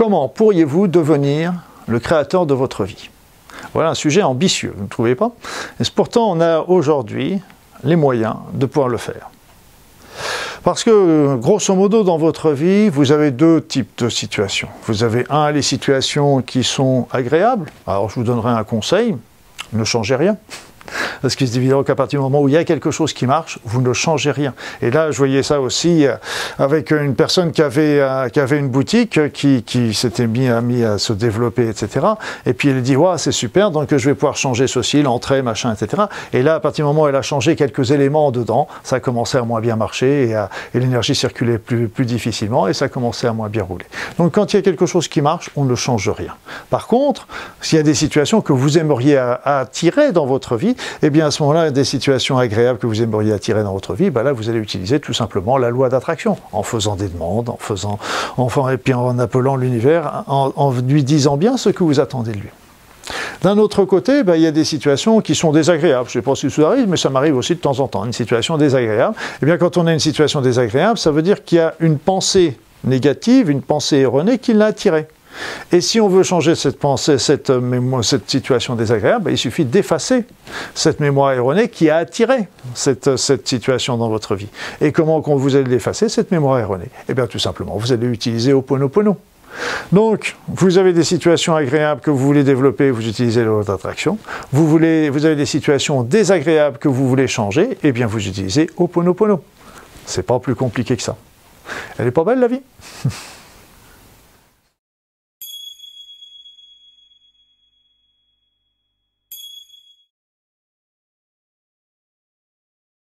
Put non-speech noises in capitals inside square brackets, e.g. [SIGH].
comment pourriez-vous devenir le créateur de votre vie? Voilà un sujet ambitieux, vous ne trouvez pas? Et pourtant, on a aujourd'hui les moyens de pouvoir le faire. Parce que, grosso modo, dans votre vie, vous avez deux types de situations. Vous avez, un, les situations qui sont agréables. Alors, je vous donnerai un conseil, ne changez rien. Parce qu'il est évident qu'à partir du moment où il y a quelque chose qui marche, vous ne changez rien. Et là, je voyais ça aussi euh, avec une personne qui avait, euh, qui avait une boutique, euh, qui, qui s'était mis, à se développer, etc. Et puis elle dit, ouais, c'est super, donc je vais pouvoir changer ceci, l'entrée, machin, etc. Et là, à partir du moment où elle a changé quelques éléments dedans, ça a commencé à moins bien marcher et, et l'énergie circulait plus, plus difficilement et ça a commencé à moins bien rouler. Donc quand il y a quelque chose qui marche, on ne change rien. Par contre, s'il y a des situations que vous aimeriez attirer dans votre vie, eh bien à ce moment-là, des situations agréables que vous aimeriez attirer dans votre vie, ben là vous allez utiliser tout simplement la loi d'attraction, en faisant des demandes, en faisant, enfin, et en appelant l'univers, en, lui disant bien ce que vous attendez de lui. D'un autre côté, ben, il y a des situations qui sont désagréables. Je ne sais pas si ça arrive, mais ça m'arrive aussi de temps en temps, une situation désagréable. Eh bien, quand on a une situation désagréable, ça veut dire qu'il y a une pensée négative, une pensée erronée qui l'a attirée. Et si on veut changer cette pensée, cette, mémoire, cette situation désagréable, il suffit d'effacer cette mémoire erronée qui a attiré cette, cette situation dans votre vie. Et comment vous allez l'effacer, cette mémoire erronée? Eh bien tout simplement, vous allez utiliser Oponopono. Donc, vous avez des situations agréables que vous voulez développer, vous utilisez l'autre d'attraction. Vous, avez des situations désagréables que vous voulez changer, eh bien vous utilisez Oponopono. C'est pas plus compliqué que ça. Elle est pas belle la vie? [LAUGHS]